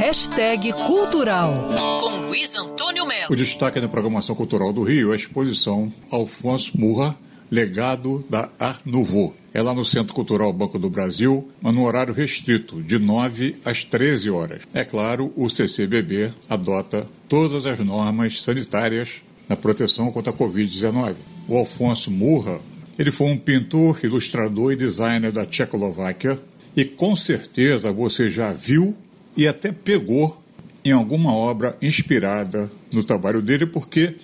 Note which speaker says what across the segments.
Speaker 1: Hashtag Cultural, com Luiz Antônio Melo.
Speaker 2: O destaque da programação cultural do Rio é a exposição Alfonso Murra, legado da Art Nouveau. É lá no Centro Cultural Banco do Brasil, mas no horário restrito, de 9 às 13 horas. É claro, o CCBB adota todas as normas sanitárias na proteção contra a Covid-19. O Alfonso Murra, ele foi um pintor, ilustrador e designer da Tchecoslováquia e com certeza você já viu e até pegou em alguma obra inspirada no trabalho dele, porque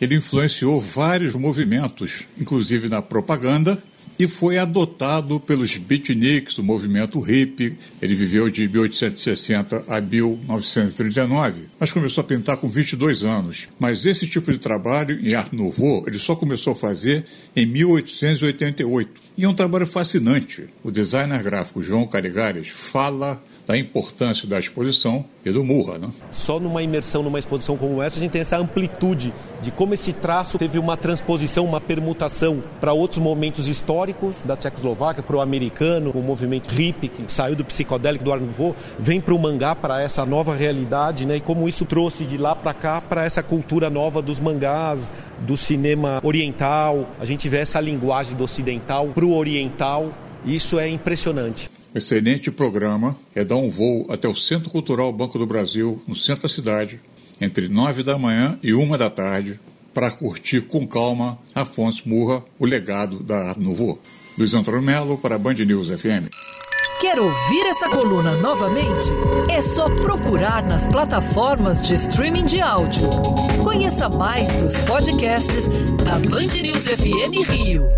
Speaker 2: ele influenciou vários movimentos, inclusive na propaganda, e foi adotado pelos beatniks, o movimento hippie. Ele viveu de 1860 a 1939, mas começou a pintar com 22 anos. Mas esse tipo de trabalho em Art Nouveau ele só começou a fazer em 1888. E é um trabalho fascinante. O designer gráfico João Carigares fala da importância da exposição e do Murra. Né?
Speaker 3: Só numa imersão, numa exposição como essa, a gente tem essa amplitude de como esse traço teve uma transposição, uma permutação para outros momentos históricos da Tchecoslováquia, para o americano, o movimento hippie que saiu do psicodélico do Art Nouveau, vem para o mangá, para essa nova realidade, né? e como isso trouxe de lá para cá para essa cultura nova dos mangás, do cinema oriental, a gente vê essa linguagem do ocidental para o oriental, isso é impressionante.
Speaker 2: Excelente programa é dar um voo até o Centro Cultural Banco do Brasil, no centro da cidade, entre nove da manhã e uma da tarde, para curtir com calma Afonso Murra, o legado da Arte Nouveau. Luiz Antônio Melo para a Band News FM.
Speaker 1: Quer ouvir essa coluna novamente? É só procurar nas plataformas de streaming de áudio. Conheça mais dos podcasts da Band News FM Rio.